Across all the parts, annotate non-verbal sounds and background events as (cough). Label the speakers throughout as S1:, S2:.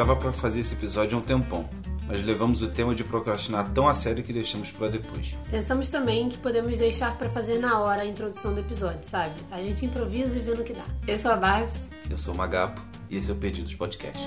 S1: estava para fazer esse episódio há um tempão, mas levamos o tema de procrastinar tão a sério que deixamos para depois.
S2: Pensamos também que podemos deixar para fazer na hora a introdução do episódio, sabe? A gente improvisa e vê no que dá. Eu sou a Barbs.
S1: Eu sou o Magapo e esse é o Perdidos Podcast.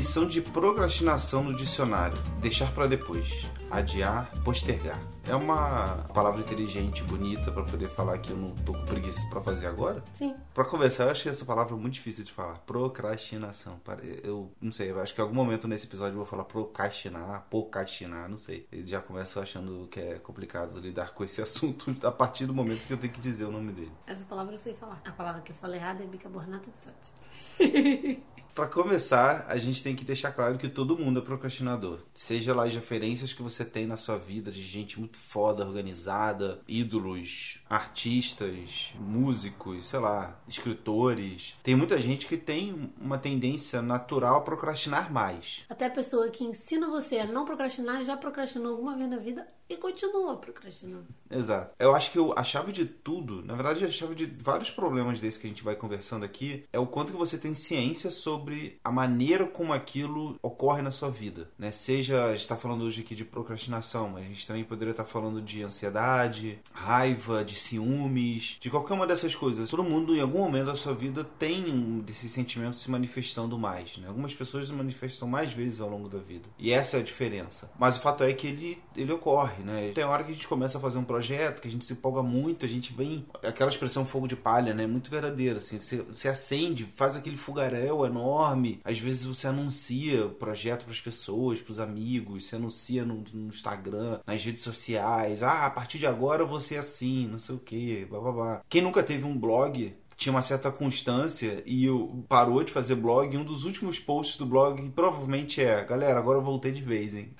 S1: Definição de procrastinação no dicionário: deixar para depois, adiar, postergar. É uma palavra inteligente, bonita para poder falar que eu não tô com preguiça para fazer agora?
S2: Sim.
S1: Para conversar, eu achei essa palavra muito difícil de falar. Procrastinação. Eu não sei, eu acho que em algum momento nesse episódio eu vou falar procrastinar, procrastinar, não sei. Eu já começo achando que é complicado lidar com esse (laughs) assunto a partir do momento que eu tenho que dizer o nome dele.
S2: Essa palavra eu sei falar. A palavra que eu falei errada é bicarbonato de sódio. (laughs)
S1: Para começar, a gente tem que deixar claro que todo mundo é procrastinador. Seja lá as referências que você tem na sua vida de gente muito foda, organizada, ídolos, artistas, músicos, sei lá, escritores. Tem muita gente que tem uma tendência natural a procrastinar mais.
S2: Até a pessoa que ensina você a não procrastinar já procrastinou alguma vez na vida e continua procrastinando.
S1: Exato. Eu acho que a chave de tudo, na verdade, a chave de vários problemas desses que a gente vai conversando aqui, é o quanto que você tem ciência sobre a maneira como aquilo ocorre na sua vida, né? Seja, a gente está falando hoje aqui de procrastinação, mas a gente também poderia estar tá falando de ansiedade, raiva, de ciúmes, de qualquer uma dessas coisas. Todo mundo, em algum momento da sua vida, tem um desses sentimentos se manifestando mais, né? Algumas pessoas se manifestam mais vezes ao longo da vida. E essa é a diferença. Mas o fato é que ele, ele ocorre né? Tem hora que a gente começa a fazer um projeto, que a gente se empolga muito, a gente vem. Aquela expressão fogo de palha, né? Muito verdadeira, assim. Você, você acende, faz aquele fogaréu enorme. Às vezes você anuncia o projeto para as pessoas, para os amigos, você anuncia no, no, Instagram, nas redes sociais. Ah, a partir de agora eu vou ser assim, não sei o quê, blá blá blá. Quem nunca teve um blog tinha uma certa constância e eu parou de fazer blog. E um dos últimos posts do blog provavelmente é: Galera, agora eu voltei de vez, hein?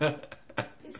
S1: (laughs)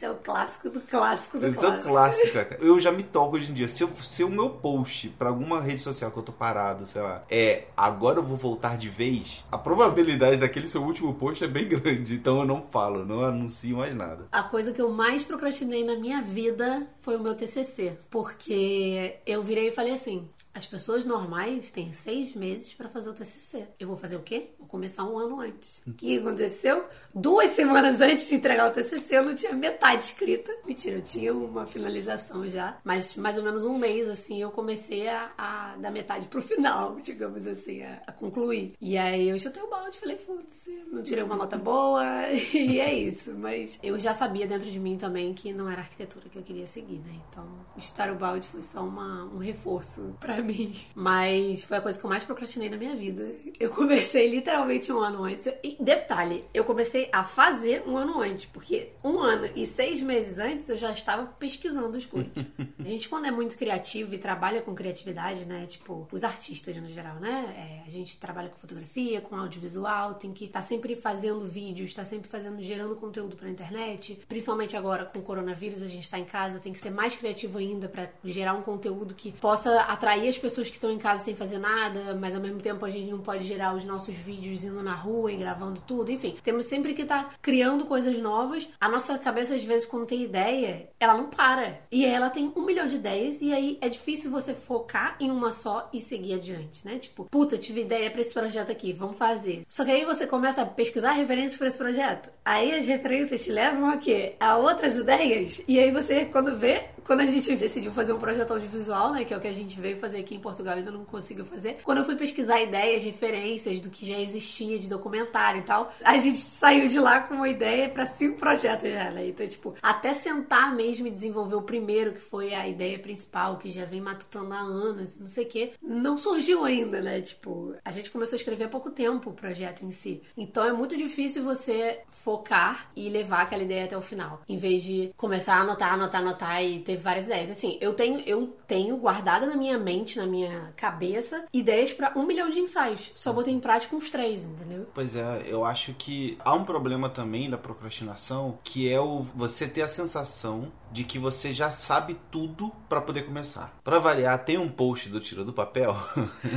S2: Esse é o clássico do clássico do
S1: Esse
S2: clássico.
S1: é o clássico, cara. Eu já me toco hoje em dia. Se, eu, se o meu post pra alguma rede social que eu tô parado, sei lá, é agora eu vou voltar de vez, a probabilidade daquele seu último post é bem (laughs) grande. Então eu não falo, não anuncio mais nada.
S2: A coisa que eu mais procrastinei na minha vida foi o meu TCC. Porque eu virei e falei assim: as pessoas normais têm seis meses para fazer o TCC. Eu vou fazer o quê? Vou começar um ano antes. O que aconteceu? Duas semanas (laughs) antes de entregar o TCC, eu não tinha metade escrita. Mentira, eu tinha uma finalização já. Mas mais ou menos um mês, assim, eu comecei a, a dar metade pro final, (laughs) digamos assim, a, a concluir. E aí eu chutei o balde, falei, foda-se, não tirei uma nota boa (laughs) e é isso. Mas eu já sabia dentro de mim também que não era arquitetura que eu queria seguir, né? Então, chutar o balde foi só uma, um reforço pra mim. Mas foi a coisa que eu mais procrastinei na minha vida. Eu comecei literalmente um ano antes. E detalhe, eu comecei a fazer um ano antes, porque um ano e seis meses antes eu já estava pesquisando as coisas. A (laughs) gente, quando é muito criativo e trabalha com criatividade, né? Tipo, os artistas no geral, né? É, a gente trabalha com fotografia, com audiovisual, tem que estar tá sempre fazendo vídeos, tá sempre fazendo, gerando conteúdo pra internet. Principalmente agora com o coronavírus, a gente tá em casa, tem que ser mais criativo ainda para gerar um conteúdo que possa atrair as pessoas que estão em casa sem fazer nada, mas ao mesmo tempo a gente não pode gerar os nossos vídeos indo na rua e gravando tudo. Enfim, temos sempre que estar tá criando coisas novas. A nossa cabeça, às vezes, quando tem ideia, ela não para. E ela tem um milhão de ideias, e aí é difícil você focar em uma só e seguir adiante, né? Tipo, puta, tive ideia para esse projeto aqui, vamos fazer. Só que aí você começa a pesquisar referências para esse projeto. Aí as referências te levam a quê? A outras ideias. E aí você, quando vê, quando a gente decidiu fazer um projeto audiovisual, né, que é o que a gente veio fazer aqui em Portugal, ainda não conseguiu fazer. Quando eu fui pesquisar ideias, referências do que já existia de documentário e tal, a gente saiu de lá com uma ideia para cinco projetos já, né? Então, tipo, até sentar mesmo e desenvolver o primeiro, que foi a ideia principal, que já vem matutando há anos, não sei o quê, não surgiu ainda, né? Tipo, a gente começou a escrever há pouco tempo o projeto em si. Então é muito difícil você focar e levar aquela ideia até o final, em vez de começar a anotar, anotar, anotar e ter várias ideias. Assim, eu tenho, eu tenho guardada na minha mente, na minha cabeça, ideias para um milhão de ensaios. Só botei em prática uns três, entendeu?
S1: Pois é, eu acho que há um problema também da procrastinação, que é o você ter a sensação de que você já sabe tudo para poder começar. Para variar, tem um post do Tira do Papel.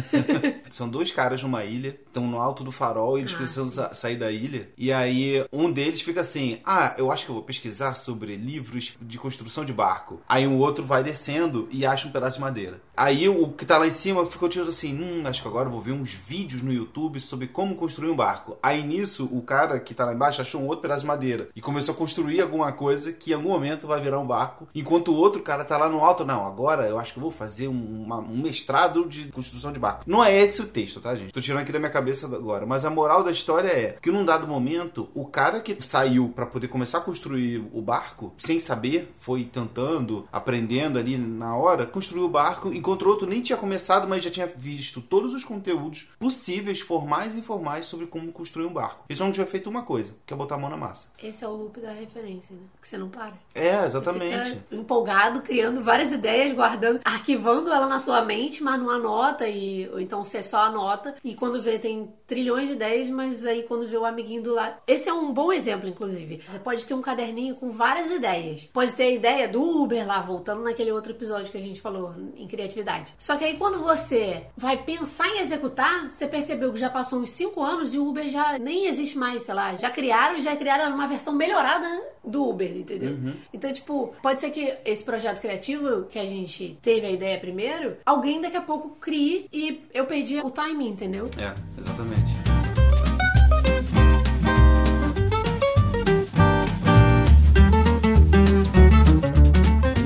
S1: (laughs) São dois caras numa ilha, estão no alto do farol e eles ah, precisam sa sair da ilha. E aí um deles fica assim: "Ah, eu acho que eu vou pesquisar sobre livros de construção de barco". Aí um outro vai descendo e acha um pedaço de madeira. Aí o que tá lá em cima ficou tipo assim, hum, acho que agora eu vou ver uns vídeos no YouTube sobre como construir um barco. Aí nisso, o cara que tá lá embaixo achou um outro pedaço de madeira e começou a construir alguma coisa que em algum momento vai virar um barco, enquanto o outro cara tá lá no alto, não, agora eu acho que eu vou fazer um, uma, um mestrado de construção de barco. Não é esse o texto, tá, gente? Tô tirando aqui da minha cabeça agora, mas a moral da história é que num dado momento, o cara que saiu para poder começar a construir o barco, sem saber, foi tentando, aprendendo ali na hora, construiu o barco, o outro nem tinha começado, mas já tinha visto todos os conteúdos possíveis, formais e informais, sobre como construir um barco. E só não tinha feito uma coisa, que é botar a mão na massa.
S2: Esse é o loop da referência, né? Que você não para.
S1: É, exatamente.
S2: Você fica empolgado, criando várias ideias, guardando, arquivando ela na sua mente, mas não anota, e, ou então você só anota, e quando vê tem trilhões de ideias, mas aí quando vê o amiguinho do lado. Esse é um bom exemplo, inclusive. Você pode ter um caderninho com várias ideias. Pode ter a ideia do Uber lá, voltando naquele outro episódio que a gente falou em criatividade. Só que aí quando você vai pensar em executar, você percebeu que já passou uns 5 anos e o Uber já nem existe mais, sei lá. Já criaram, já criaram uma versão melhorada do Uber, entendeu?
S1: Uhum.
S2: Então, tipo, pode ser que esse projeto criativo que a gente teve a ideia primeiro, alguém daqui a pouco crie e eu perdi o timing, entendeu?
S1: É, exatamente.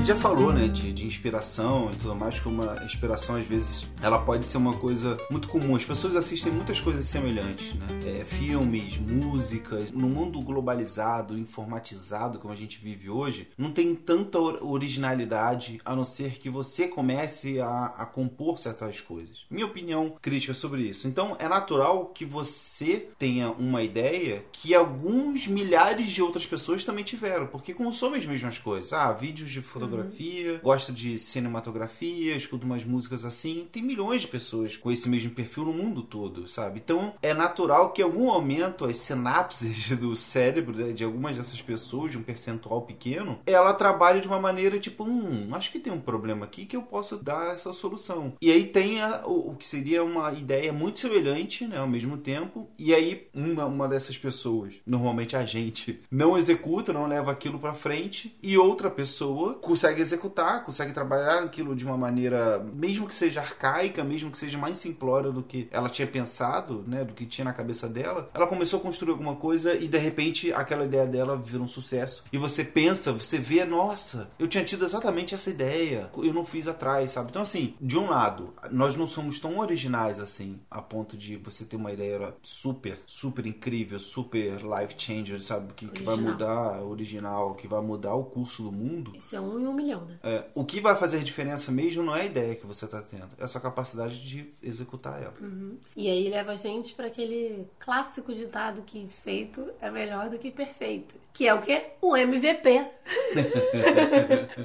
S1: Já falou, né, de, de, inspiração e tudo mais, que uma inspiração às vezes ela pode ser uma coisa muito comum. As pessoas assistem muitas coisas semelhantes, né? É, filmes, músicas. No mundo globalizado, informatizado como a gente vive hoje, não tem tanta originalidade a não ser que você comece a, a compor certas coisas. Minha opinião crítica sobre isso. Então é natural que você tenha uma ideia que alguns milhares de outras pessoas também tiveram, porque consomem as mesmas coisas. Ah, vídeos de fotografia fotografia, gosta de cinematografia, escuta umas músicas assim. Tem milhões de pessoas com esse mesmo perfil no mundo todo, sabe? Então é natural que em algum momento as sinapses (laughs) do cérebro de algumas dessas pessoas, de um percentual pequeno, ela trabalhe de uma maneira tipo, hum, acho que tem um problema aqui que eu posso dar essa solução. E aí tem a, o, o, que seria uma ideia muito semelhante, né, ao mesmo tempo. E aí uma, uma dessas pessoas, normalmente a gente, não executa, não leva aquilo para frente e outra pessoa consegue consegue executar, consegue trabalhar aquilo de uma maneira, mesmo que seja arcaica, mesmo que seja mais simplória do que ela tinha pensado, né, do que tinha na cabeça dela. Ela começou a construir alguma coisa e de repente aquela ideia dela vira um sucesso. E você pensa, você vê, nossa, eu tinha tido exatamente essa ideia, eu não fiz atrás, sabe? Então assim, de um lado, nós não somos tão originais assim, a ponto de você ter uma ideia super, super incrível, super life changer, sabe? Que, que vai mudar, original, que vai mudar o curso do mundo.
S2: Isso é um um milhão, né?
S1: É, o que vai fazer diferença mesmo não é a ideia que você está tendo, é a sua capacidade de executar ela.
S2: Uhum. E aí leva a gente para aquele clássico ditado que feito é melhor do que perfeito. Que é o quê? O MVP. (laughs)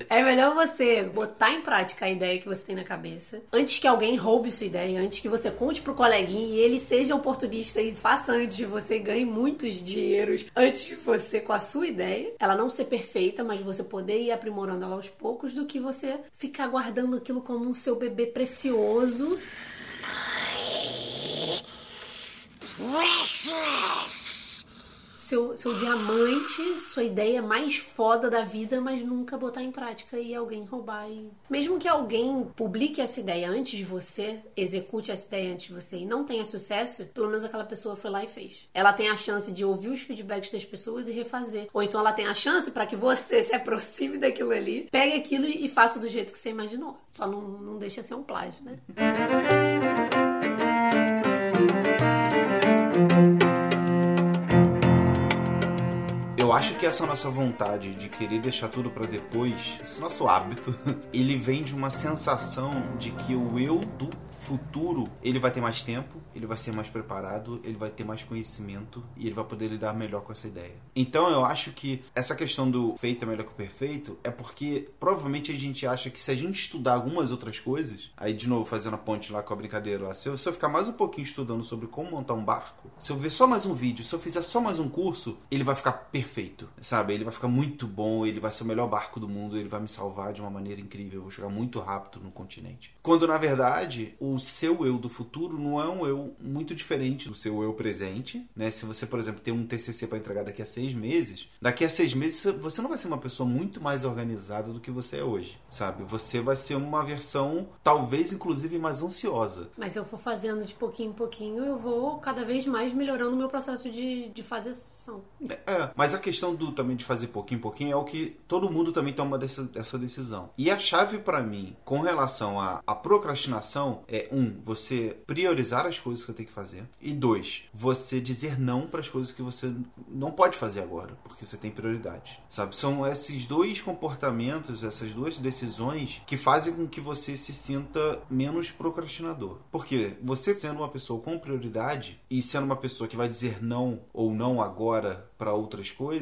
S2: é melhor você botar em prática a ideia que você tem na cabeça antes que alguém roube sua ideia, antes que você conte pro coleguinha e ele seja oportunista e faça antes de você ganhe muitos dinheiros antes de você com a sua ideia. Ela não ser perfeita, mas você poder ir aprimorando ela aos poucos do que você ficar guardando aquilo como um seu bebê precioso. Precious seu, seu diamante, sua ideia mais foda da vida, mas nunca botar em prática e alguém roubar. E... Mesmo que alguém publique essa ideia antes de você, execute essa ideia antes de você e não tenha sucesso, pelo menos aquela pessoa foi lá e fez. Ela tem a chance de ouvir os feedbacks das pessoas e refazer. Ou então ela tem a chance para que você (laughs) se aproxime daquilo ali, pegue aquilo e faça do jeito que você imaginou. Só não, não deixa ser um plágio, né?
S1: Eu acho que essa nossa vontade de querer deixar tudo para depois, esse nosso hábito, (laughs) ele vem de uma sensação de que o eu do futuro ele vai ter mais tempo, ele vai ser mais preparado, ele vai ter mais conhecimento e ele vai poder lidar melhor com essa ideia. Então eu acho que essa questão do feito é melhor que o perfeito é porque provavelmente a gente acha que se a gente estudar algumas outras coisas, aí de novo fazendo a ponte lá com a brincadeira lá, se eu, se eu ficar mais um pouquinho estudando sobre como montar um barco, se eu ver só mais um vídeo, se eu fizer só mais um curso, ele vai ficar perfeito perfeito, sabe? Ele vai ficar muito bom, ele vai ser o melhor barco do mundo, ele vai me salvar de uma maneira incrível, eu vou chegar muito rápido no continente. Quando na verdade o seu eu do futuro não é um eu muito diferente do seu eu presente, né? Se você, por exemplo, tem um TCC para entregar daqui a seis meses, daqui a seis meses você não vai ser uma pessoa muito mais organizada do que você é hoje, sabe? Você vai ser uma versão, talvez inclusive mais ansiosa.
S2: Mas eu for fazendo de pouquinho em pouquinho, eu vou cada vez mais melhorando o meu processo de, de fazer ação.
S1: É, mas a questão do também de fazer pouquinho em pouquinho é o que todo mundo também toma dessa, dessa decisão. E a chave para mim, com relação à, à procrastinação, é um, você priorizar as coisas que você tem que fazer. E dois, você dizer não para as coisas que você não pode fazer agora, porque você tem prioridade. Sabe? São esses dois comportamentos, essas duas decisões que fazem com que você se sinta menos procrastinador. Porque você sendo uma pessoa com prioridade e sendo uma pessoa que vai dizer não ou não agora para outras coisas,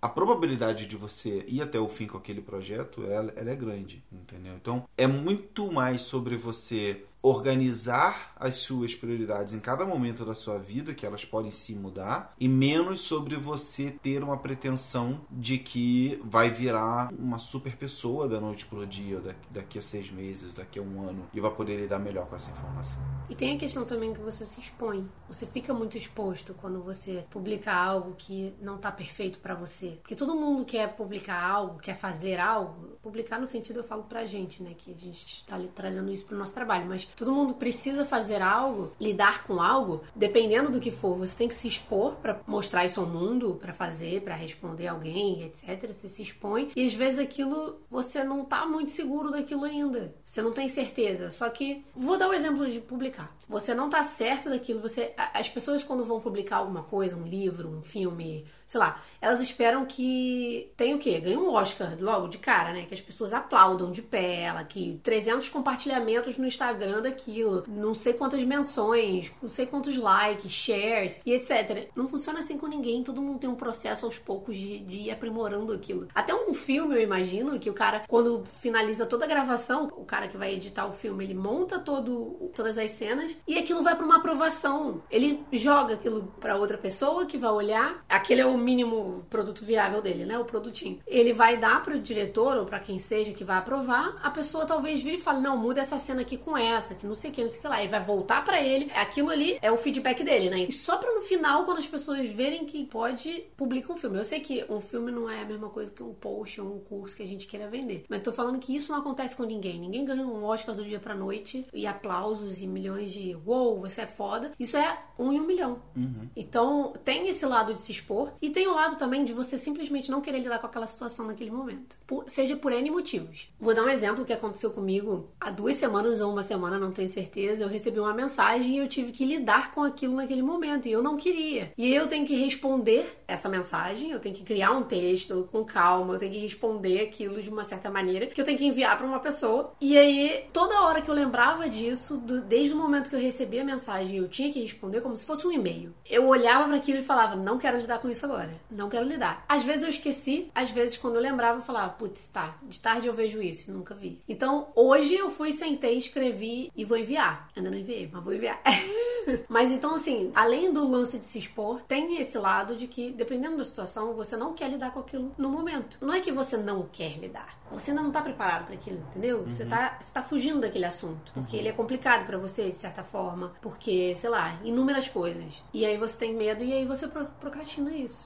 S1: a probabilidade de você ir até o fim com aquele projeto ela, ela é grande, entendeu? Então é muito mais sobre você organizar as suas prioridades em cada momento da sua vida, que elas podem se mudar, e menos sobre você ter uma pretensão de que vai virar uma super pessoa da noite pro dia, daqui a seis meses, daqui a um ano, e vai poder lidar melhor com essa informação.
S2: E tem a questão também que você se expõe. Você fica muito exposto quando você publica algo que não está perfeito para você. Porque todo mundo quer publicar algo, quer fazer algo. Publicar no sentido, eu falo pra gente, né? Que a gente está trazendo isso pro nosso trabalho. Mas todo mundo precisa fazer algo, lidar com algo, dependendo do que for. Você tem que se expor para mostrar isso ao mundo, para fazer, para responder alguém, etc. Você se expõe e às vezes aquilo você não tá muito seguro daquilo ainda. Você não tem certeza. Só que vou dar o um exemplo de publicar. Você não tá certo daquilo. Você, as pessoas quando vão publicar alguma coisa, um livro, um filme, sei lá, elas esperam que tenha o quê? Ganhe um Oscar logo de cara, né? Que as pessoas aplaudam de pé, ela, que 300 compartilhamentos no Instagram daquilo, não sei quantas menções, não sei quantos likes, shares e etc. Não funciona assim com ninguém, todo mundo tem um processo aos poucos de, de ir aprimorando aquilo. Até um filme, eu imagino, que o cara, quando finaliza toda a gravação, o cara que vai editar o filme, ele monta todo, todas as cenas e aquilo vai para uma aprovação. Ele joga aquilo para outra pessoa que vai olhar, aquele é o mínimo produto viável dele, né? O produtinho. Ele vai dar pro diretor ou para quem seja que vai aprovar, a pessoa talvez vire e fale: "Não, muda essa cena aqui com essa, que não sei o que, não sei o que lá". E vai voltar para ele. Aquilo ali é o feedback dele, né? E só para no final quando as pessoas verem que pode publicar um filme. Eu sei que um filme não é a mesma coisa que um post ou um curso que a gente queira vender, mas tô falando que isso não acontece com ninguém. Ninguém ganha um Oscar do dia para noite e aplausos e milhões de wow, você é foda. Isso é um em um milhão.
S1: Uhum.
S2: Então tem esse lado de se expor e tem o lado também de você simplesmente não querer lidar com aquela situação naquele momento. Por, seja por N motivos. Vou dar um exemplo que aconteceu comigo há duas semanas ou uma semana, não tenho certeza. Eu recebi uma mensagem e eu tive que lidar com aquilo naquele momento. E eu não queria. E eu tenho que responder essa mensagem, eu tenho que criar um texto com calma, eu tenho que responder aquilo de uma certa maneira, que eu tenho que enviar para uma pessoa. E aí, toda hora que eu lembrava disso, do, desde o momento que eu recebi a mensagem, eu tinha que responder como se fosse um e-mail. Eu olhava para aquilo e falava: não quero lidar com isso agora. Não quero lidar. Às vezes eu esqueci, às vezes quando eu lembrava eu falava: putz, tá, de tarde eu vejo isso, nunca vi. Então hoje eu fui, sentei, escrevi e vou enviar. Ainda não enviei, mas vou enviar. (laughs) mas então, assim, além do lance de se expor, tem esse lado de que, dependendo da situação, você não quer lidar com aquilo no momento. Não é que você não quer lidar, você ainda não tá preparado para aquilo, entendeu? Uhum. Você, tá, você tá fugindo daquele assunto, porque uhum. ele é complicado para você, de certa forma, porque, sei lá, inúmeras coisas. E aí você tem medo e aí você procrastina isso.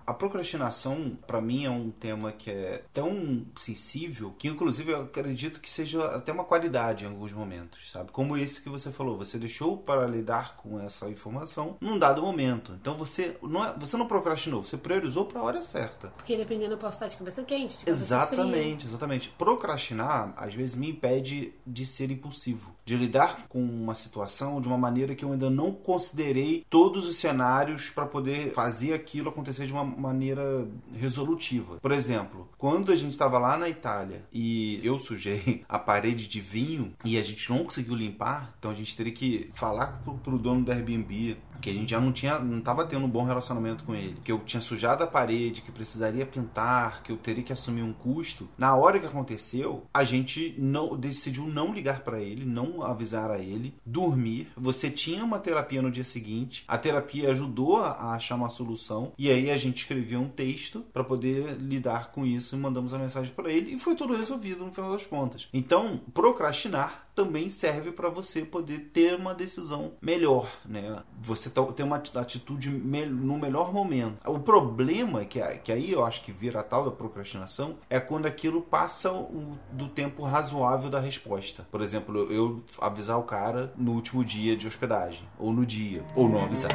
S1: A procrastinação, para mim, é um tema que é tão sensível que, inclusive, eu acredito que seja até uma qualidade em alguns momentos, sabe? Como esse que você falou, você deixou para lidar com essa informação num dado momento. Então você não, é, você não procrastinou, você priorizou para a hora certa.
S2: Porque dependendo, eu posso estar de cabeça quente. De
S1: cabeça exatamente, fria. exatamente. Procrastinar, às vezes, me impede de ser impulsivo de lidar com uma situação de uma maneira que eu ainda não considerei todos os cenários para poder fazer aquilo acontecer de uma maneira resolutiva. Por exemplo, quando a gente estava lá na Itália e eu sujei a parede de vinho e a gente não conseguiu limpar, então a gente teria que falar pro, pro dono do Airbnb que a gente já não tinha, não estava tendo um bom relacionamento com ele, que eu tinha sujado a parede, que precisaria pintar, que eu teria que assumir um custo. Na hora que aconteceu, a gente não decidiu não ligar para ele, não avisar a ele, dormir. Você tinha uma terapia no dia seguinte, a terapia ajudou a achar uma solução e aí a gente escrevia um texto para poder lidar com isso e mandamos a mensagem para ele e foi tudo resolvido no final das contas. Então, procrastinar também serve para você poder ter uma decisão melhor, né? Você ter uma atitude no melhor momento. O problema que, que aí eu acho que vira a tal da procrastinação é quando aquilo passa do tempo razoável da resposta. Por exemplo, eu avisar o cara no último dia de hospedagem, ou no dia, ou não avisar.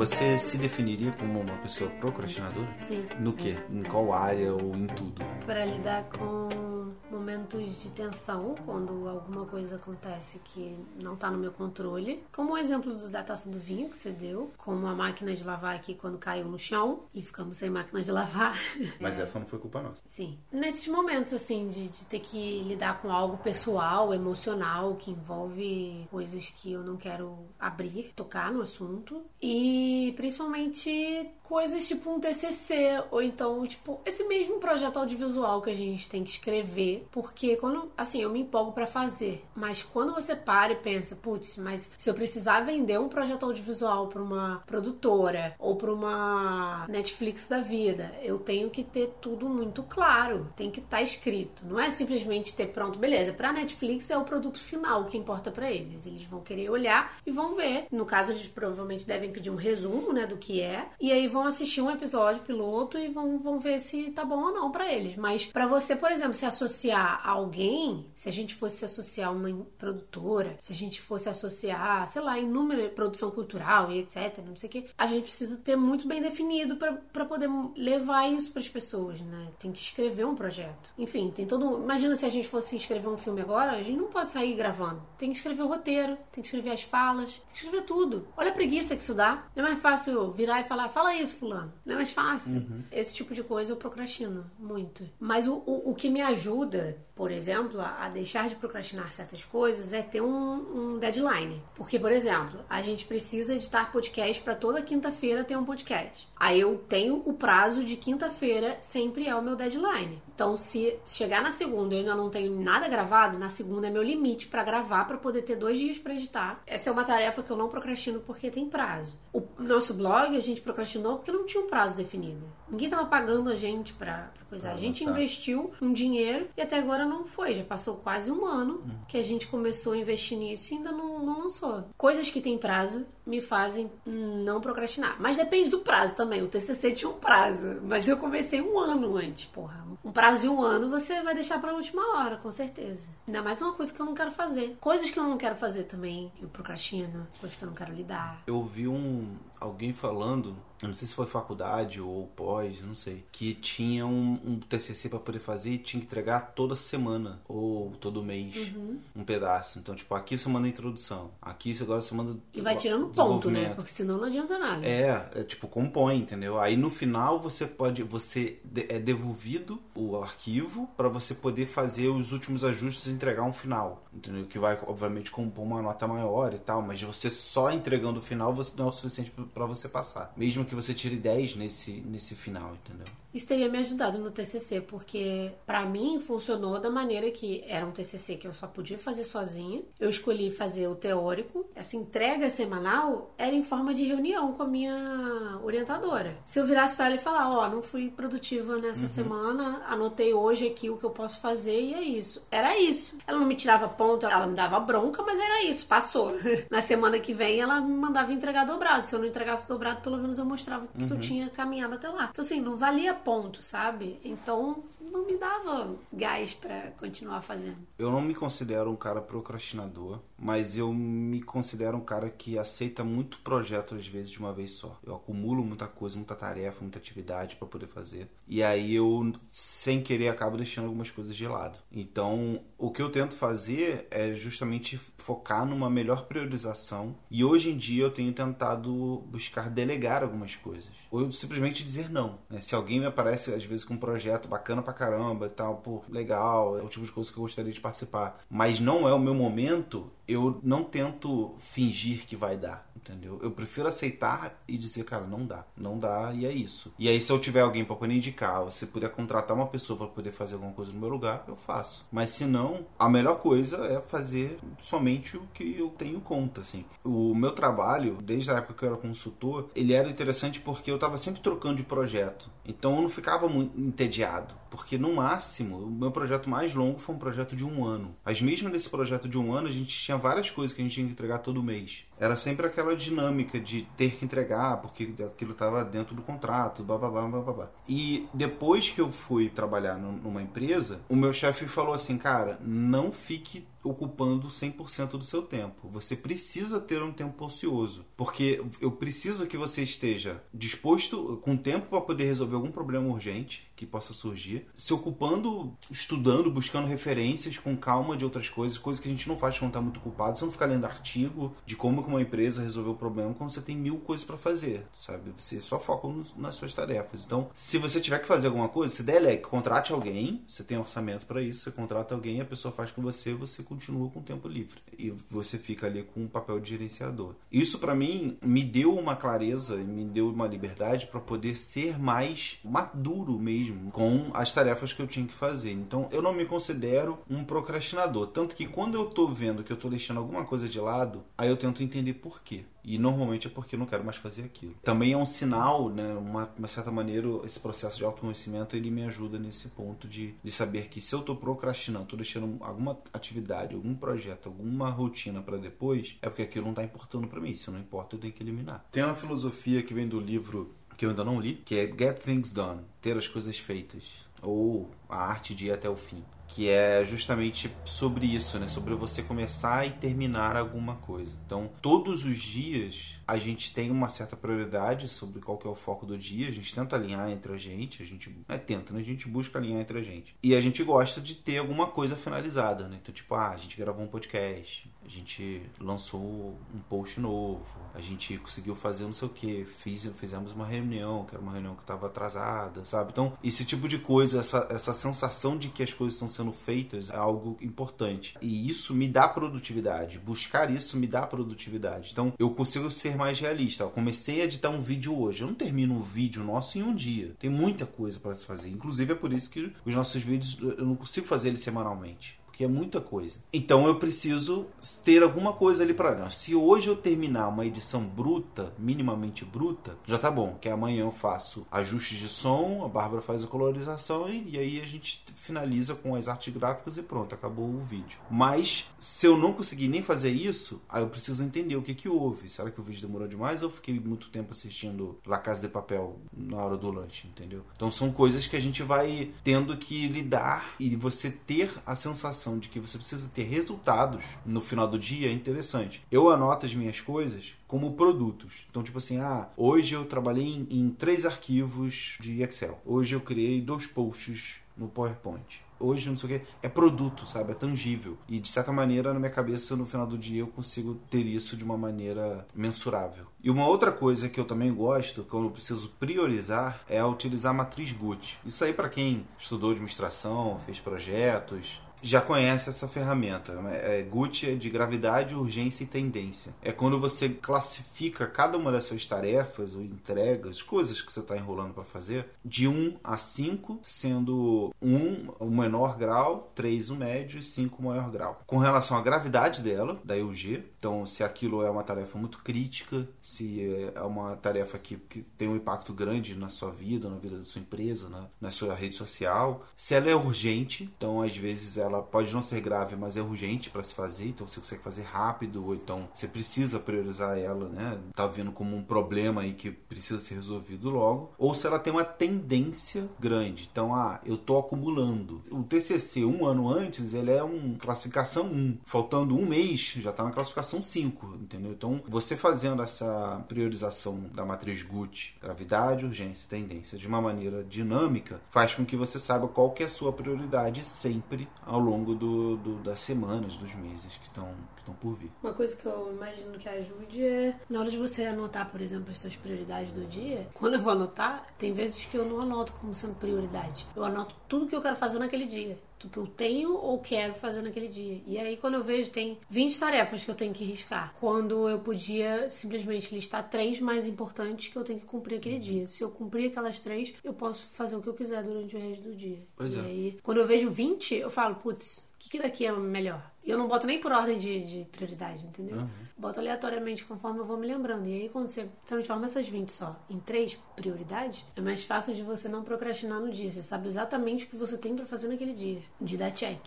S1: Você se definiria como uma pessoa procrastinadora?
S2: Sim.
S1: No que? Em qual área ou em tudo?
S2: Para lidar com momentos de tensão, quando alguma coisa acontece que não está no meu controle. Como o exemplo da taça do vinho que você deu, como a máquina de lavar aqui quando caiu no chão e ficamos sem máquina de lavar. (laughs)
S1: Mas essa não foi culpa nossa.
S2: Sim. Nesses momentos, assim, de, de ter que lidar com algo pessoal, emocional, que envolve coisas que eu não quero abrir, tocar no assunto. E principalmente coisas tipo um TCC, ou então, tipo, esse mesmo projeto audiovisual que a gente tem que escrever, porque quando, assim, eu me empolgo para fazer, mas quando você para e pensa, putz, mas se eu precisar vender um projeto audiovisual para uma produtora ou para uma Netflix da vida, eu tenho que ter tudo muito claro, tem que estar tá escrito. Não é simplesmente ter pronto, beleza, para Netflix é o produto final que importa para eles. Eles vão querer olhar e vão ver. No caso, eles provavelmente devem pedir um resumo, né, do que é, e aí vão assistir um episódio piloto e vão, vão ver se tá bom ou não para eles. Mas para você, por exemplo, se associar a alguém, se a gente fosse se associar uma produtora, se a gente fosse associar, sei lá, inúmera produção cultural e etc, não sei o que, a gente precisa ter muito bem definido para poder levar isso para as pessoas, né? Tem que escrever um projeto. Enfim, tem todo. Imagina se a gente fosse escrever um filme agora, a gente não pode sair gravando. Tem que escrever o roteiro, tem que escrever as falas, tem que escrever tudo. Olha a preguiça que isso dá. Não é mais fácil virar e falar, fala isso fulano. Não é mais fácil. Uhum. Esse tipo de coisa eu procrastino muito. Mas o, o, o que me ajuda, ajuda? Por exemplo, a, deixar de procrastinar certas coisas é ter um, um deadline. Porque, por exemplo, a gente precisa editar podcast para toda quinta-feira ter um podcast. Aí eu tenho o prazo de quinta-feira, sempre é o meu deadline. Então, se chegar na segunda e eu ainda não tenho nada gravado, na segunda é meu limite para gravar para poder ter dois dias para editar. Essa é uma tarefa que eu não procrastino porque tem prazo. O nosso blog a gente procrastinou porque não tinha um prazo definido. Ninguém tava pagando a gente pra coisar. a gente investiu um dinheiro e até agora não foi. Já passou quase um ano hum. que a gente começou a investir nisso e ainda não, não lançou. Coisas que têm prazo me fazem não procrastinar. Mas depende do prazo também. O TCC tinha um prazo, mas eu comecei um ano antes, porra. Um prazo de um ano você vai deixar pra última hora, com certeza. Ainda mais uma coisa que eu não quero fazer. Coisas que eu não quero fazer também, eu procrastino. Coisas que eu não quero lidar.
S1: Eu vi um alguém falando eu não sei se foi faculdade ou pós, não sei, que tinha um, um TCC para poder fazer e tinha que entregar toda semana ou todo mês uhum. um pedaço. Então, tipo, aqui você manda a introdução, aqui agora você manda
S2: E vai tirando ponto, né? Porque senão não adianta nada.
S1: É, é tipo, compõe, entendeu? Aí no final você pode, você é devolvido o arquivo para você poder fazer os últimos ajustes e entregar um final, entendeu? Que vai, obviamente, compor uma nota maior e tal, mas você só entregando o final você não é o suficiente para você passar. Mesmo que você tire 10 nesse, nesse final, entendeu?
S2: Isso teria me ajudado no TCC, porque para mim funcionou da maneira que era um TCC que eu só podia fazer sozinha. Eu escolhi fazer o teórico. Essa entrega semanal era em forma de reunião com a minha orientadora. Se eu virasse para ela e falar, ó, oh, não fui produtiva nessa uhum. semana, anotei hoje aqui o que eu posso fazer e é isso. Era isso. Ela não me tirava ponta, ela me dava bronca, mas era isso, passou. (laughs) Na semana que vem ela me mandava entregar dobrado. Se eu não entregasse dobrado, pelo menos eu mostrava uhum. que eu uhum. tinha caminhado até lá. Então assim, não valia ponto, sabe? Então não me dava gás para continuar fazendo.
S1: Eu não me considero um cara procrastinador, mas eu me considero um cara que aceita muito projeto às vezes de uma vez só. Eu acumulo muita coisa, muita tarefa, muita atividade para poder fazer. E aí eu sem querer acabo deixando algumas coisas de lado. Então, o que eu tento fazer é justamente focar numa melhor priorização. E hoje em dia eu tenho tentado buscar delegar algumas coisas. Ou simplesmente dizer não. Né? Se alguém me aparece às vezes com um projeto bacana pra caramba e tal, pô, legal, é o tipo de coisa que eu gostaria de participar. Mas não é o meu momento, eu não tento fingir que vai dar, entendeu? Eu prefiro aceitar e dizer, cara, não dá, não dá e é isso. E aí se eu tiver alguém para poder indicar, ou se puder contratar uma pessoa para poder fazer alguma coisa no meu lugar, eu faço. Mas se não, a melhor coisa é fazer somente o que eu tenho conta, assim. O meu trabalho, desde a época que eu era consultor, ele era interessante porque eu estava sempre trocando de projeto. Então eu não ficava muito entediado. Porque no máximo, o meu projeto mais longo foi um projeto de um ano. Mas mesmo nesse projeto de um ano, a gente tinha várias coisas que a gente tinha que entregar todo mês. Era sempre aquela dinâmica de ter que entregar, porque aquilo estava dentro do contrato, bababá, bababá. E depois que eu fui trabalhar numa empresa, o meu chefe falou assim, cara, não fique ocupando 100% do seu tempo. Você precisa ter um tempo ocioso, porque eu preciso que você esteja disposto com tempo para poder resolver algum problema urgente que possa surgir, se ocupando, estudando, buscando referências com calma de outras coisas, coisas que a gente não faz quando está muito ocupado. Você não ficar lendo artigo de como uma empresa resolveu o problema quando você tem mil coisas para fazer, sabe? Você só foca nas suas tarefas. Então, se você tiver que fazer alguma coisa, você delegue, contrate alguém, você tem orçamento para isso, você contrata alguém, a pessoa faz com você, você continua com o tempo livre e você fica ali com o papel de gerenciador. Isso para mim me deu uma clareza, me deu uma liberdade para poder ser mais maduro mesmo mesmo com as tarefas que eu tinha que fazer. Então eu não me considero um procrastinador. Tanto que quando eu tô vendo que eu tô deixando alguma coisa de lado, aí eu tento entender por quê. E normalmente é porque eu não quero mais fazer aquilo. Também é um sinal, né? Uma, uma certa maneira, esse processo de autoconhecimento ele me ajuda nesse ponto de, de saber que se eu estou procrastinando, estou deixando alguma atividade, algum projeto, alguma rotina para depois, é porque aquilo não está importando para mim. Se não importa, eu tenho que eliminar. Tem uma filosofia que vem do livro que eu ainda não li, que é Get Things Done, ter as coisas feitas, ou a arte de ir até o fim, que é justamente sobre isso, né? Sobre você começar e terminar alguma coisa. Então, todos os dias a gente tem uma certa prioridade sobre qual que é o foco do dia, a gente tenta alinhar entre a gente, a gente não é tenta, né? A gente busca alinhar entre a gente. E a gente gosta de ter alguma coisa finalizada, né? Então, tipo, ah, a gente gravou um podcast, a gente lançou um post novo, a gente conseguiu fazer não sei o que, Fiz, fizemos uma reunião, que era uma reunião que estava atrasada, sabe? Então, esse tipo de coisa, essa, essa sensação de que as coisas estão sendo feitas é algo importante. E isso me dá produtividade. Buscar isso me dá produtividade. Então, eu consigo ser mais realista. Eu comecei a editar um vídeo hoje. Eu não termino um vídeo nosso em um dia. Tem muita coisa para se fazer. Inclusive, é por isso que os nossos vídeos eu não consigo fazer eles semanalmente que é muita coisa. Então eu preciso ter alguma coisa ali para Se hoje eu terminar uma edição bruta, minimamente bruta, já tá bom, que amanhã eu faço ajustes de som, a Bárbara faz a colorização e, e aí a gente finaliza com as artes gráficas e pronto, acabou o vídeo. Mas se eu não conseguir nem fazer isso, aí eu preciso entender o que que houve. Será que o vídeo demorou demais ou eu fiquei muito tempo assistindo La Casa de Papel na hora do lanche, entendeu? Então são coisas que a gente vai tendo que lidar e você ter a sensação de que você precisa ter resultados no final do dia é interessante. Eu anoto as minhas coisas como produtos. Então, tipo assim, ah, hoje eu trabalhei em, em três arquivos de Excel. Hoje eu criei dois posts no PowerPoint hoje não sei o que, é produto, sabe? É tangível. E de certa maneira, na minha cabeça, no final do dia, eu consigo ter isso de uma maneira mensurável. E uma outra coisa que eu também gosto, quando eu preciso priorizar, é utilizar a matriz Gucci. Isso aí para quem estudou administração, fez projetos, já conhece essa ferramenta. É, Gucci é de gravidade, urgência e tendência. É quando você classifica cada uma das suas tarefas ou entregas, coisas que você está enrolando para fazer, de 1 a 5, sendo 1 o menor grau, 3 o médio e 5 o maior grau. Com relação à gravidade dela, da UG, então se aquilo é uma tarefa muito crítica, se é uma tarefa que, que tem um impacto grande na sua vida, na vida da sua empresa, na, na sua rede social, se ela é urgente, então às vezes ela ela pode não ser grave, mas é urgente para se fazer, então você consegue fazer rápido, ou então você precisa priorizar ela, né? Tá vendo como um problema aí que precisa ser resolvido logo, ou se ela tem uma tendência grande. Então, ah, eu tô acumulando. O TCC um ano antes, ele é um classificação 1, faltando um mês já tá na classificação 5, entendeu? Então, você fazendo essa priorização da matriz Gucci, gravidade, urgência, tendência, de uma maneira dinâmica, faz com que você saiba qual que é a sua prioridade sempre ao ao longo do, do das semanas, dos meses que estão que por vir.
S2: Uma coisa que eu imagino que ajude é na hora de você anotar, por exemplo, as suas prioridades do dia. Quando eu vou anotar, tem vezes que eu não anoto como sendo prioridade. Eu anoto tudo que eu quero fazer naquele dia do que eu tenho ou quero fazer naquele dia. E aí, quando eu vejo, tem 20 tarefas que eu tenho que riscar. Quando eu podia simplesmente listar três mais importantes que eu tenho que cumprir aquele dia. Se eu cumprir aquelas três, eu posso fazer o que eu quiser durante o resto do dia.
S1: Pois
S2: e
S1: é.
S2: aí, quando eu vejo 20, eu falo, putz, que, que daqui é melhor? Eu não boto nem por ordem de, de prioridade, entendeu?
S1: Uhum.
S2: Boto aleatoriamente conforme eu vou me lembrando. E aí, quando você transforma essas 20 só em três prioridades, é mais fácil de você não procrastinar no dia. Você sabe exatamente o que você tem pra fazer naquele dia, de dar check.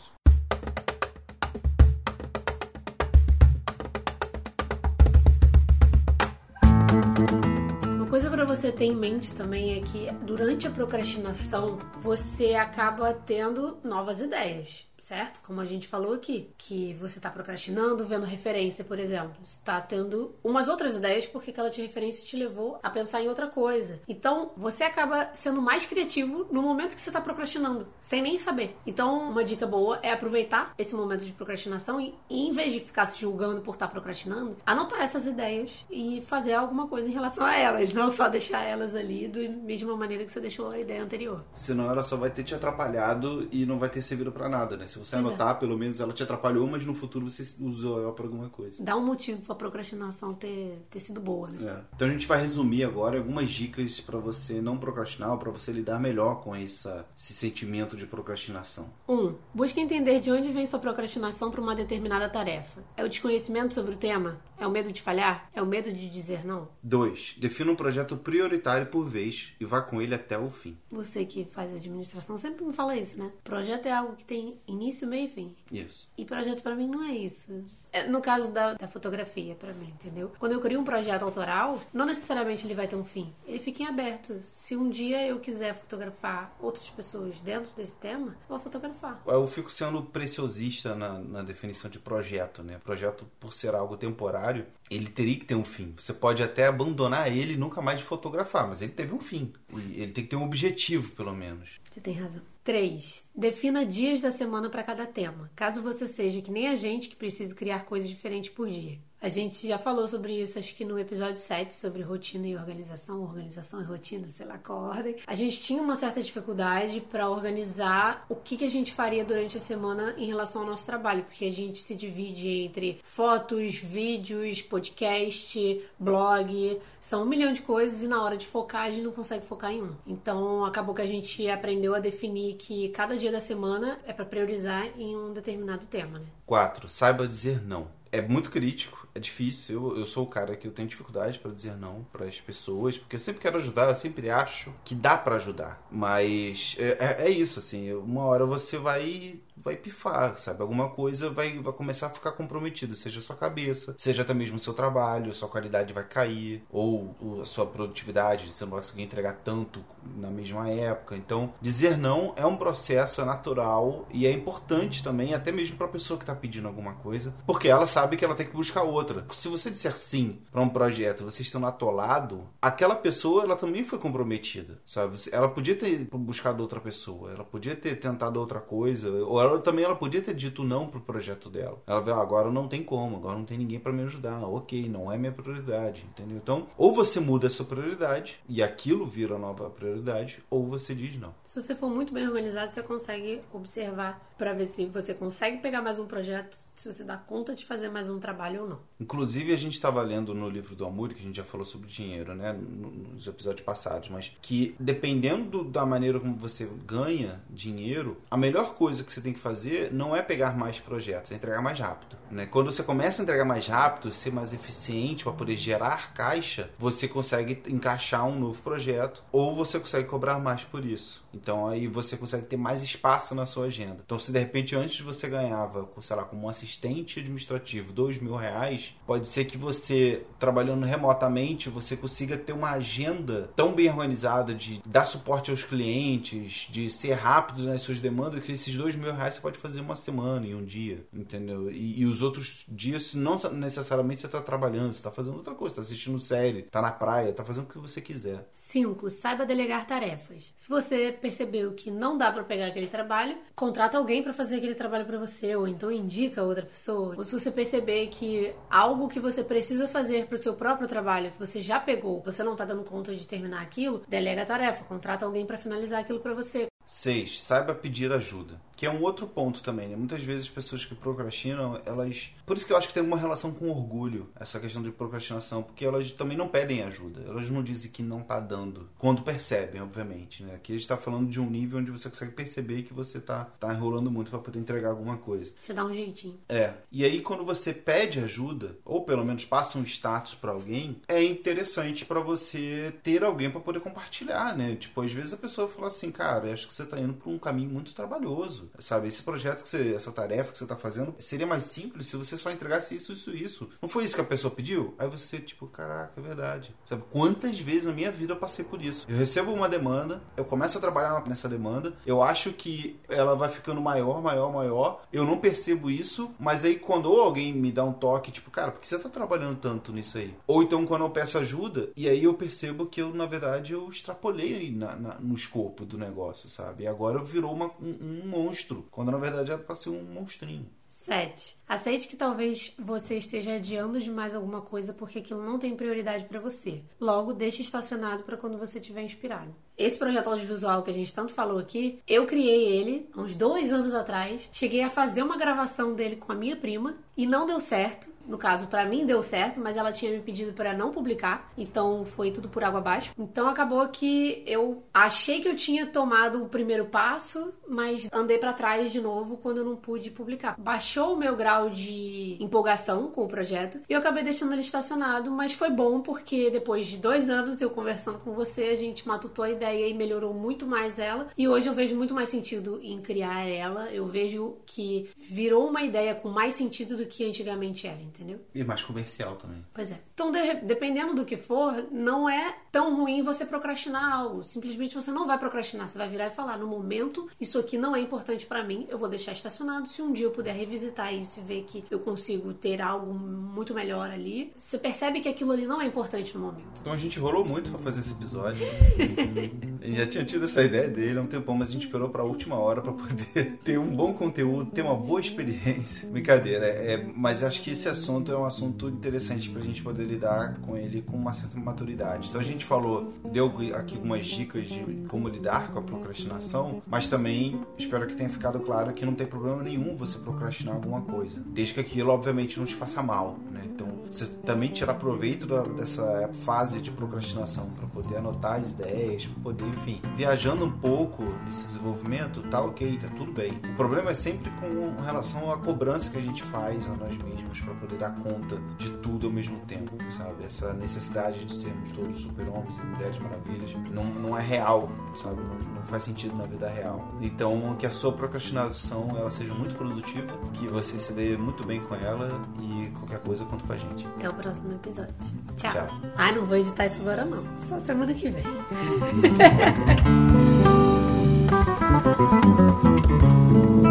S2: Uma coisa para você ter em mente também é que durante a procrastinação você acaba tendo novas ideias certo? Como a gente falou aqui, que você está procrastinando, vendo referência, por exemplo. está tendo umas outras ideias porque aquela de referência te levou a pensar em outra coisa. Então, você acaba sendo mais criativo no momento que você está procrastinando, sem nem saber. Então, uma dica boa é aproveitar esse momento de procrastinação e, em vez de ficar se julgando por estar tá procrastinando, anotar essas ideias e fazer alguma coisa em relação a elas, não só deixar elas ali da mesma maneira que você deixou a ideia anterior.
S1: Senão ela só vai ter te atrapalhado e não vai ter servido para nada, né? Se você pois anotar, é. pelo menos ela te atrapalhou, mas no futuro você usou ela para alguma coisa.
S2: Dá um motivo pra procrastinação ter, ter sido boa, né?
S1: É. Então a gente vai resumir agora algumas dicas para você não procrastinar, para você lidar melhor com essa, esse sentimento de procrastinação.
S2: 1. Um, busque entender de onde vem sua procrastinação para uma determinada tarefa. É o desconhecimento sobre o tema? É o medo de falhar? É o medo de dizer não?
S1: 2. Defina um projeto prioritário por vez e vá com ele até o fim.
S2: Você que faz administração sempre me fala isso, né? Projeto é algo que tem início, meio e fim.
S1: Isso.
S2: E projeto para mim não é isso. É, no caso da, da fotografia, para mim, entendeu? Quando eu crio um projeto autoral, não necessariamente ele vai ter um fim. Ele fica em aberto. Se um dia eu quiser fotografar outras pessoas dentro desse tema, eu vou fotografar.
S1: Eu fico sendo preciosista na, na definição de projeto, né? Projeto, por ser algo temporário, ele teria que ter um fim. Você pode até abandonar ele e nunca mais fotografar, mas ele teve um fim. Ele tem que ter um objetivo, pelo menos.
S2: Você tem razão. 3. Defina dias da semana para cada tema, caso você seja que nem a gente que precisa criar coisas diferentes por dia. A gente já falou sobre isso, acho que no episódio 7, sobre rotina e organização, organização e rotina, sei lá qual ordem. A gente tinha uma certa dificuldade para organizar o que, que a gente faria durante a semana em relação ao nosso trabalho, porque a gente se divide entre fotos, vídeos, podcast, blog, são um milhão de coisas e na hora de focar a gente não consegue focar em um. Então acabou que a gente aprendeu a definir que cada dia da semana é para priorizar em um determinado tema, né?
S1: 4. Saiba dizer não é muito crítico, é difícil. Eu, eu sou o cara que eu tenho dificuldade para dizer não para as pessoas, porque eu sempre quero ajudar, eu sempre acho que dá para ajudar. Mas é, é, é, isso, assim, uma hora você vai vai pifar, sabe? Alguma coisa vai, vai começar a ficar comprometido, seja sua cabeça, seja até mesmo seu trabalho, sua qualidade vai cair, ou a sua produtividade, você não vai conseguir entregar tanto na mesma época. Então, dizer não é um processo, é natural e é importante também, até mesmo para a pessoa que está pedindo alguma coisa, porque ela sabe que ela tem que buscar outra. Se você disser sim para um projeto, vocês estão atolado, aquela pessoa ela também foi comprometida, sabe? Ela podia ter buscado outra pessoa, ela podia ter tentado outra coisa, ou ela também ela podia ter dito não pro projeto dela. Ela viu, ah, agora não tem como, agora não tem ninguém para me ajudar. Ok, não é minha prioridade, entendeu? Então, ou você muda essa prioridade e aquilo vira nova prioridade, ou você diz não.
S2: Se você for muito bem organizado, você consegue observar para ver se você consegue pegar mais um projeto, se você dá conta de fazer mais um trabalho ou não.
S1: Inclusive, a gente estava lendo no livro do Amuri, que a gente já falou sobre dinheiro, né, nos episódios passados, mas que dependendo da maneira como você ganha dinheiro, a melhor coisa que você tem que fazer não é pegar mais projetos, é entregar mais rápido. Né? Quando você começa a entregar mais rápido, ser mais eficiente para poder gerar caixa, você consegue encaixar um novo projeto ou você consegue cobrar mais por isso. Então aí você consegue ter mais espaço na sua agenda. Então se de repente antes você ganhava, sei lá, como assistente administrativo, dois mil reais, pode ser que você trabalhando remotamente você consiga ter uma agenda tão bem organizada de dar suporte aos clientes, de ser rápido nas suas demandas, que esses dois mil reais você pode fazer uma semana e um dia, entendeu? E, e os outros dias não necessariamente você está trabalhando, você está fazendo outra coisa, está assistindo série, está na praia, está fazendo o que você quiser.
S2: 5. Saiba delegar tarefas. Se você percebeu que não dá para pegar aquele trabalho, contrata alguém para fazer aquele trabalho para você, ou então indica outra pessoa, ou se você perceber que algo que você precisa fazer pro seu próprio trabalho, que você já pegou, você não tá dando conta de terminar aquilo, delega a tarefa, contrata alguém para finalizar aquilo para você.
S1: 6. Saiba pedir ajuda. Que é um outro ponto também, né? Muitas vezes as pessoas que procrastinam, elas. Por isso que eu acho que tem uma relação com orgulho, essa questão de procrastinação, porque elas também não pedem ajuda. Elas não dizem que não tá dando. Quando percebem, obviamente, né? Aqui a gente tá falando de um nível onde você consegue perceber que você tá, tá enrolando muito para poder entregar alguma coisa.
S2: Você dá um jeitinho.
S1: É. E aí, quando você pede ajuda, ou pelo menos passa um status para alguém, é interessante para você ter alguém para poder compartilhar, né? Tipo, às vezes a pessoa fala assim, cara, acho que você tá indo por um caminho muito trabalhoso sabe? Esse projeto que você, essa tarefa que você está fazendo, seria mais simples se você só entregasse isso, isso, isso. Não foi isso que a pessoa pediu? Aí você, tipo, caraca, é verdade. Sabe? Quantas vezes na minha vida eu passei por isso? Eu recebo uma demanda, eu começo a trabalhar nessa demanda, eu acho que ela vai ficando maior, maior, maior, eu não percebo isso, mas aí quando alguém me dá um toque, tipo, cara, por que você está trabalhando tanto nisso aí? Ou então quando eu peço ajuda, e aí eu percebo que eu, na verdade, eu extrapolei na, na, no escopo do negócio, sabe? E agora virou uma, um, um monstro quando na verdade era para ser um monstrinho.
S2: 7. Aceite que talvez você esteja adiando demais alguma coisa porque aquilo não tem prioridade para você. Logo, deixe estacionado para quando você estiver inspirado. Esse projeto audiovisual que a gente tanto falou aqui, eu criei ele uns dois anos atrás. Cheguei a fazer uma gravação dele com a minha prima e não deu certo. No caso, para mim deu certo, mas ela tinha me pedido para não publicar, então foi tudo por água abaixo. Então acabou que eu achei que eu tinha tomado o primeiro passo, mas andei para trás de novo quando eu não pude publicar. Baixou o meu grau de empolgação com o projeto e eu acabei deixando ele estacionado, mas foi bom porque depois de dois anos eu conversando com você, a gente matutou a ideia e melhorou muito mais ela. E hoje eu vejo muito mais sentido em criar ela. Eu vejo que virou uma ideia com mais sentido do que antigamente era entendeu?
S1: E mais comercial também.
S2: Pois é. Então, de, dependendo do que for, não é tão ruim você procrastinar algo. Simplesmente você não vai procrastinar, você vai virar e falar: no momento, isso aqui não é importante para mim, eu vou deixar estacionado. Se um dia eu puder revisitar isso e ver que eu consigo ter algo muito melhor ali, você percebe que aquilo ali não é importante no momento.
S1: Então a gente rolou muito para fazer esse episódio. (laughs) a gente já tinha tido essa ideia dele há um tempão, mas a gente esperou pra última hora para poder (laughs) ter um bom conteúdo, ter uma boa experiência. Brincadeira, é, mas acho que esse assunto assunto é um assunto interessante para a gente poder lidar com ele com uma certa maturidade. Então a gente falou, deu aqui algumas dicas de como lidar com a procrastinação, mas também espero que tenha ficado claro que não tem problema nenhum você procrastinar alguma coisa, desde que aquilo obviamente não te faça mal, né? Então você também tirar proveito da, dessa fase de procrastinação para poder anotar as ideias, para poder, enfim, viajando um pouco nesse desenvolvimento, tá ok, tá tudo bem. O problema é sempre com relação à cobrança que a gente faz a nós mesmos para poder dar conta de tudo ao mesmo tempo, sabe? Essa necessidade de sermos todos super-homens e mulheres maravilhas não, não é real, sabe? Não, não, faz sentido na vida real. Então, que a sua procrastinação ela seja muito produtiva, que você se dê muito bem com ela e qualquer coisa conta com a gente.
S2: Até o próximo episódio. Tchau. Tchau. Ah, não vou editar isso agora não. Só semana que vem. (laughs)